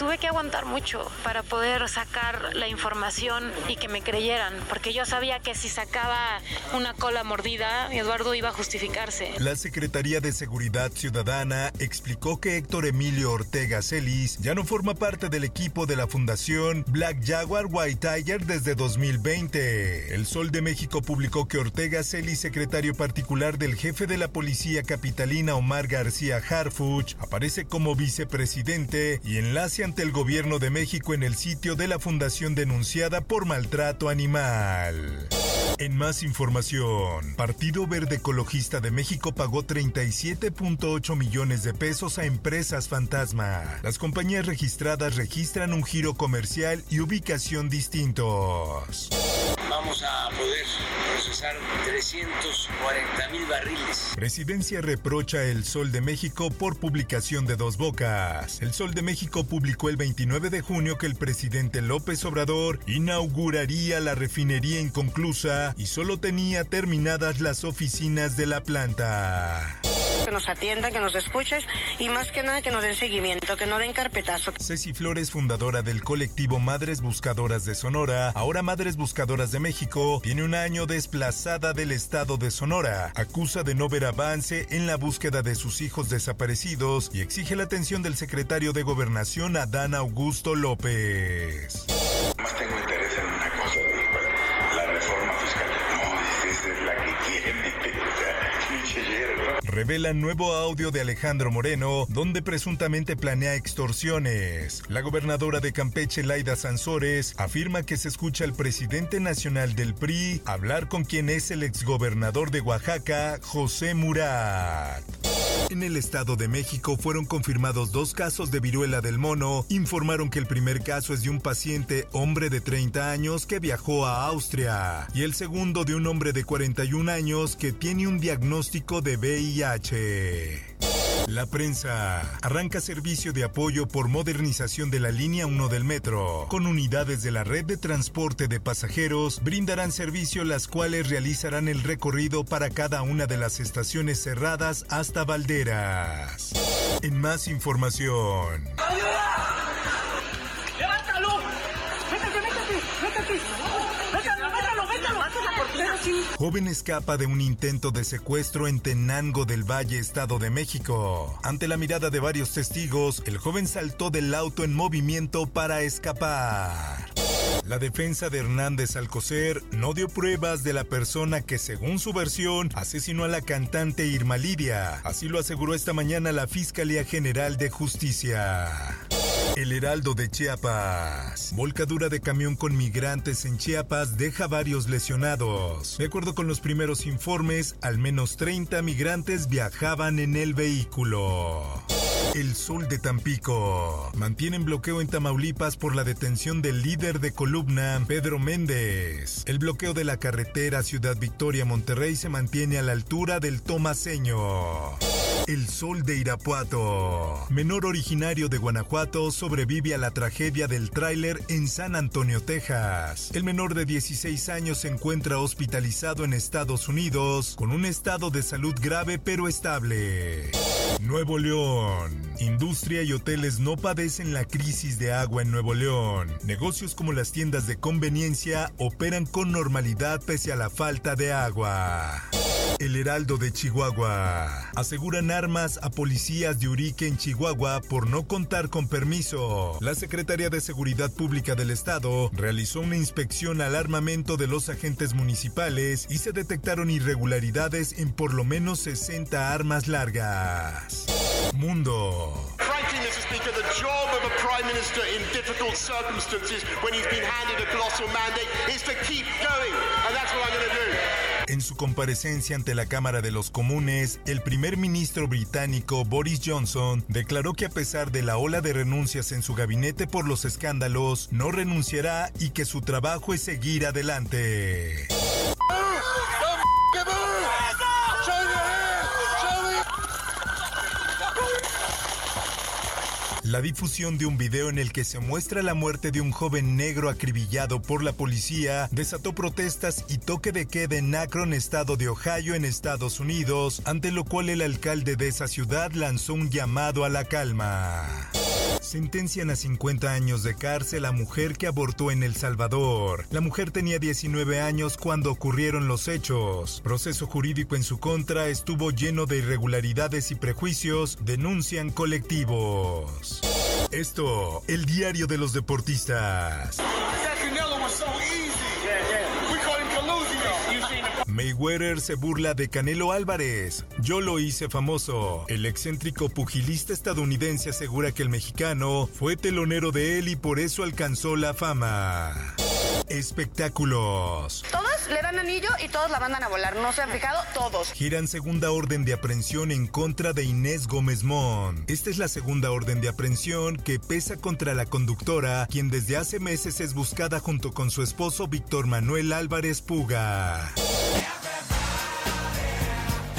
Tuve que aguantar mucho para poder sacar la información y que me creyeran, porque yo sabía que si sacaba una cola mordida, Eduardo iba a justificarse. La Secretaría de Seguridad Ciudadana explicó que Héctor Emilio Ortega Celis ya no forma parte del equipo de la Fundación Black Jaguar White Tiger desde 2020. El Sol de México publicó que Ortega Celis, secretario particular del jefe de la policía capitalina Omar García Harfuch, aparece como vicepresidente y enlace el gobierno de México en el sitio de la fundación denunciada por maltrato animal. En más información, Partido Verde Ecologista de México pagó 37.8 millones de pesos a empresas fantasma. Las compañías registradas registran un giro comercial y ubicación distintos. Vamos a poder procesar 340 mil barriles. Presidencia reprocha el Sol de México por publicación de dos bocas. El Sol de México publicó el 29 de junio que el presidente López Obrador inauguraría la refinería inconclusa y solo tenía terminadas las oficinas de la planta que nos atiendan, que nos escuchen y más que nada que nos den seguimiento, que no den carpetazo. Ceci Flores, fundadora del colectivo Madres Buscadoras de Sonora, ahora Madres Buscadoras de México, tiene un año desplazada del estado de Sonora. Acusa de no ver avance en la búsqueda de sus hijos desaparecidos y exige la atención del secretario de Gobernación, Adán Augusto López. Más tengo interés en una cosa, la reforma fiscal. No, esa es la que quieren. Revela nuevo audio de Alejandro Moreno, donde presuntamente planea extorsiones. La gobernadora de Campeche, Laida Sansores, afirma que se escucha al presidente nacional del PRI hablar con quien es el exgobernador de Oaxaca, José Murat. En el Estado de México fueron confirmados dos casos de viruela del mono. Informaron que el primer caso es de un paciente hombre de 30 años que viajó a Austria y el segundo de un hombre de 41 años que tiene un diagnóstico de VIH. La prensa arranca servicio de apoyo por modernización de la línea 1 del metro. Con unidades de la red de transporte de pasajeros, brindarán servicio las cuales realizarán el recorrido para cada una de las estaciones cerradas hasta Valderas. En más información. Joven escapa de un intento de secuestro en Tenango del Valle, Estado de México. Ante la mirada de varios testigos, el joven saltó del auto en movimiento para escapar. La defensa de Hernández Alcocer no dio pruebas de la persona que, según su versión, asesinó a la cantante Irma Lidia. Así lo aseguró esta mañana la Fiscalía General de Justicia. El Heraldo de Chiapas. Volcadura de camión con migrantes en Chiapas deja varios lesionados. De acuerdo con los primeros informes, al menos 30 migrantes viajaban en el vehículo. El Sol de Tampico. Mantienen bloqueo en Tamaulipas por la detención del líder de columna, Pedro Méndez. El bloqueo de la carretera Ciudad Victoria Monterrey se mantiene a la altura del Tomaseño. El Sol de Irapuato. Menor originario de Guanajuato sobrevive a la tragedia del tráiler en San Antonio, Texas. El menor de 16 años se encuentra hospitalizado en Estados Unidos con un estado de salud grave pero estable. Nuevo León. Industria y hoteles no padecen la crisis de agua en Nuevo León. Negocios como las tiendas de conveniencia operan con normalidad pese a la falta de agua. El Heraldo de Chihuahua. Aseguran armas a policías de Urique en Chihuahua por no contar con permiso. La Secretaría de Seguridad Pública del Estado realizó una inspección al armamento de los agentes municipales y se detectaron irregularidades en por lo menos 60 armas largas. Mundo. Frankly, Mr. Speaker, the job of a Prime Minister in difficult circumstances when he's been handed a colossal mandate is to keep going. And that's what I'm going to do. En su comparecencia ante la Cámara de los Comunes, el primer ministro británico Boris Johnson declaró que a pesar de la ola de renuncias en su gabinete por los escándalos, no renunciará y que su trabajo es seguir adelante. La difusión de un video en el que se muestra la muerte de un joven negro acribillado por la policía desató protestas y toque de queda en Akron, estado de Ohio, en Estados Unidos, ante lo cual el alcalde de esa ciudad lanzó un llamado a la calma. Sentencian a 50 años de cárcel a mujer que abortó en El Salvador. La mujer tenía 19 años cuando ocurrieron los hechos. Proceso jurídico en su contra estuvo lleno de irregularidades y prejuicios, denuncian colectivos. Esto, el diario de los deportistas. Mayweather se burla de Canelo Álvarez. Yo lo hice famoso. El excéntrico pugilista estadounidense asegura que el mexicano fue telonero de él y por eso alcanzó la fama. Espectáculos. Todos le dan anillo y todos la mandan a volar. ¿No se han fijado? Todos. Giran segunda orden de aprehensión en contra de Inés Gómez Mon. Esta es la segunda orden de aprehensión que pesa contra la conductora, quien desde hace meses es buscada junto con su esposo Víctor Manuel Álvarez Puga.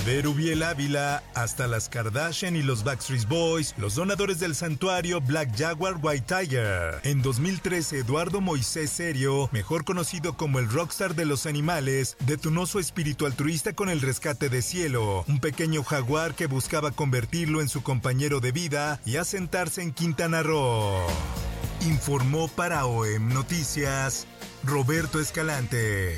De Rubiel Ávila hasta las Kardashian y los Backstreet Boys, los donadores del santuario Black Jaguar White Tiger. En 2013, Eduardo Moisés Serio, mejor conocido como el rockstar de los animales, detonó su espíritu altruista con el rescate de Cielo, un pequeño jaguar que buscaba convertirlo en su compañero de vida y asentarse en Quintana Roo. Informó para OEM Noticias Roberto Escalante.